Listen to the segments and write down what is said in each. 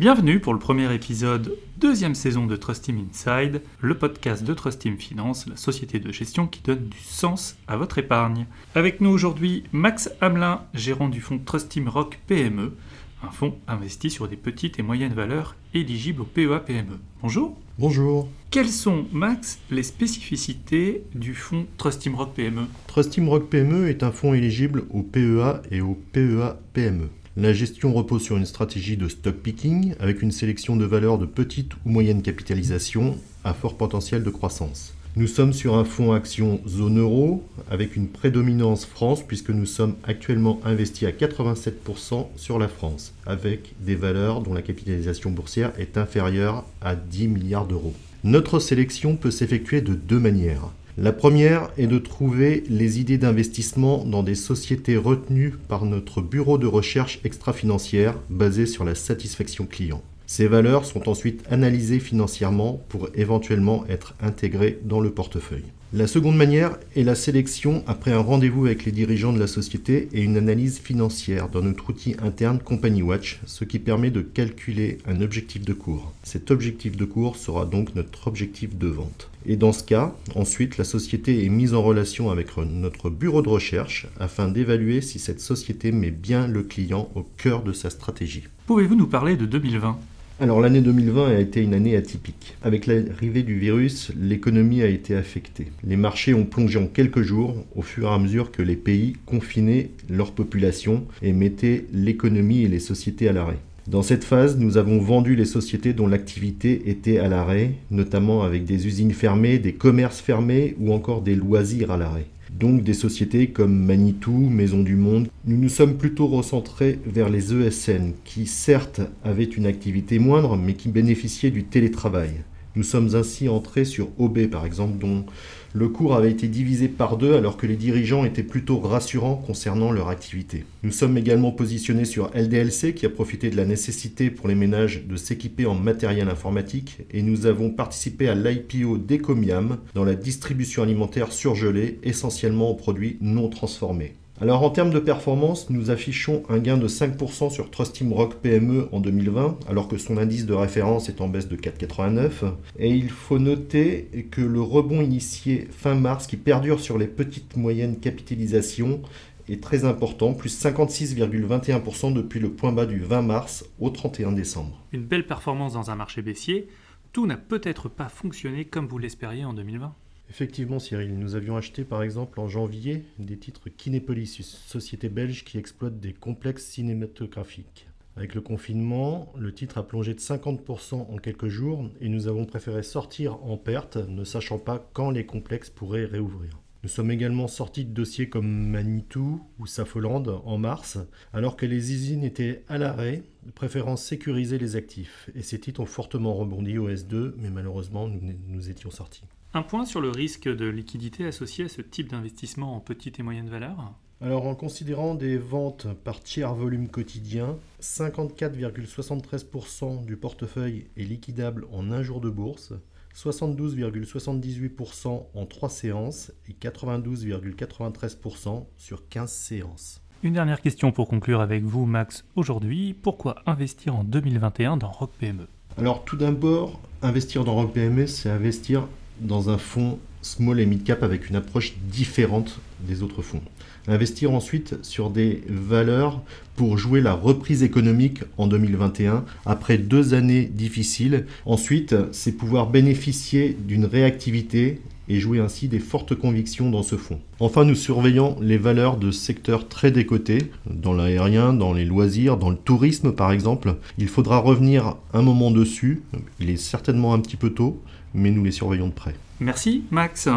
Bienvenue pour le premier épisode, deuxième saison de Trust Team Inside, le podcast de Trust Team Finance, la société de gestion qui donne du sens à votre épargne. Avec nous aujourd'hui, Max Hamelin, gérant du fonds Trust Team Rock PME, un fonds investi sur des petites et moyennes valeurs éligibles au PEA-PME. Bonjour. Bonjour. Quelles sont, Max, les spécificités du fonds Trust Team Rock PME Trust Team Rock PME est un fonds éligible au PEA et au PEA-PME. La gestion repose sur une stratégie de stock picking avec une sélection de valeurs de petite ou moyenne capitalisation à fort potentiel de croissance. Nous sommes sur un fonds action zone euro avec une prédominance France puisque nous sommes actuellement investis à 87% sur la France avec des valeurs dont la capitalisation boursière est inférieure à 10 milliards d'euros. Notre sélection peut s'effectuer de deux manières. La première est de trouver les idées d'investissement dans des sociétés retenues par notre bureau de recherche extra-financière basé sur la satisfaction client. Ces valeurs sont ensuite analysées financièrement pour éventuellement être intégrées dans le portefeuille. La seconde manière est la sélection après un rendez-vous avec les dirigeants de la société et une analyse financière dans notre outil interne Company Watch, ce qui permet de calculer un objectif de cours. Cet objectif de cours sera donc notre objectif de vente. Et dans ce cas, ensuite, la société est mise en relation avec notre bureau de recherche afin d'évaluer si cette société met bien le client au cœur de sa stratégie. Pouvez-vous nous parler de 2020 alors l'année 2020 a été une année atypique. Avec l'arrivée du virus, l'économie a été affectée. Les marchés ont plongé en quelques jours au fur et à mesure que les pays confinaient leur population et mettaient l'économie et les sociétés à l'arrêt. Dans cette phase, nous avons vendu les sociétés dont l'activité était à l'arrêt, notamment avec des usines fermées, des commerces fermés ou encore des loisirs à l'arrêt donc des sociétés comme Manitou, Maison du Monde. Nous nous sommes plutôt recentrés vers les ESN, qui certes avaient une activité moindre, mais qui bénéficiaient du télétravail. Nous sommes ainsi entrés sur OB par exemple, dont le cours avait été divisé par deux alors que les dirigeants étaient plutôt rassurants concernant leur activité. Nous sommes également positionnés sur LDLC qui a profité de la nécessité pour les ménages de s'équiper en matériel informatique et nous avons participé à l'IPO d'Ecomiam dans la distribution alimentaire surgelée essentiellement aux produits non transformés. Alors en termes de performance, nous affichons un gain de 5% sur Trust Team Rock PME en 2020, alors que son indice de référence est en baisse de 4,89. Et il faut noter que le rebond initié fin mars, qui perdure sur les petites moyennes capitalisations, est très important, plus 56,21% depuis le point bas du 20 mars au 31 décembre. Une belle performance dans un marché baissier. Tout n'a peut-être pas fonctionné comme vous l'espériez en 2020. Effectivement, Cyril, nous avions acheté par exemple en janvier des titres Kinépolis, société belge qui exploite des complexes cinématographiques. Avec le confinement, le titre a plongé de 50% en quelques jours et nous avons préféré sortir en perte, ne sachant pas quand les complexes pourraient réouvrir. Nous sommes également sortis de dossiers comme Manitou ou Safoland en mars, alors que les usines étaient à l'arrêt, préférant sécuriser les actifs. Et ces titres ont fortement rebondi au S2, mais malheureusement, nous, nous étions sortis. Un point sur le risque de liquidité associé à ce type d'investissement en petite et moyenne valeur. Alors en considérant des ventes par tiers volume quotidien, 54,73% du portefeuille est liquidable en un jour de bourse, 72,78% en 3 séances et 92,93% sur 15 séances. Une dernière question pour conclure avec vous Max. Aujourd'hui, pourquoi investir en 2021 dans Rock PME Alors tout d'abord, investir dans Rock PME, c'est investir dans un fonds small et mid cap avec une approche différente des autres fonds. Investir ensuite sur des valeurs pour jouer la reprise économique en 2021 après deux années difficiles. Ensuite, c'est pouvoir bénéficier d'une réactivité et jouer ainsi des fortes convictions dans ce fonds. Enfin, nous surveillons les valeurs de secteurs très décotés, dans l'aérien, dans les loisirs, dans le tourisme par exemple. Il faudra revenir un moment dessus, il est certainement un petit peu tôt, mais nous les surveillons de près. Merci Max.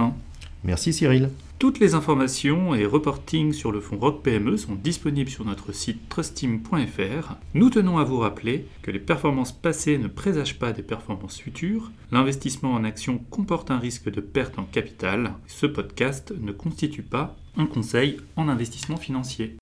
Merci Cyril. Toutes les informations et reportings sur le fonds Rock PME sont disponibles sur notre site trustim.fr. Nous tenons à vous rappeler que les performances passées ne présagent pas des performances futures. L'investissement en actions comporte un risque de perte en capital. Ce podcast ne constitue pas un conseil en investissement financier.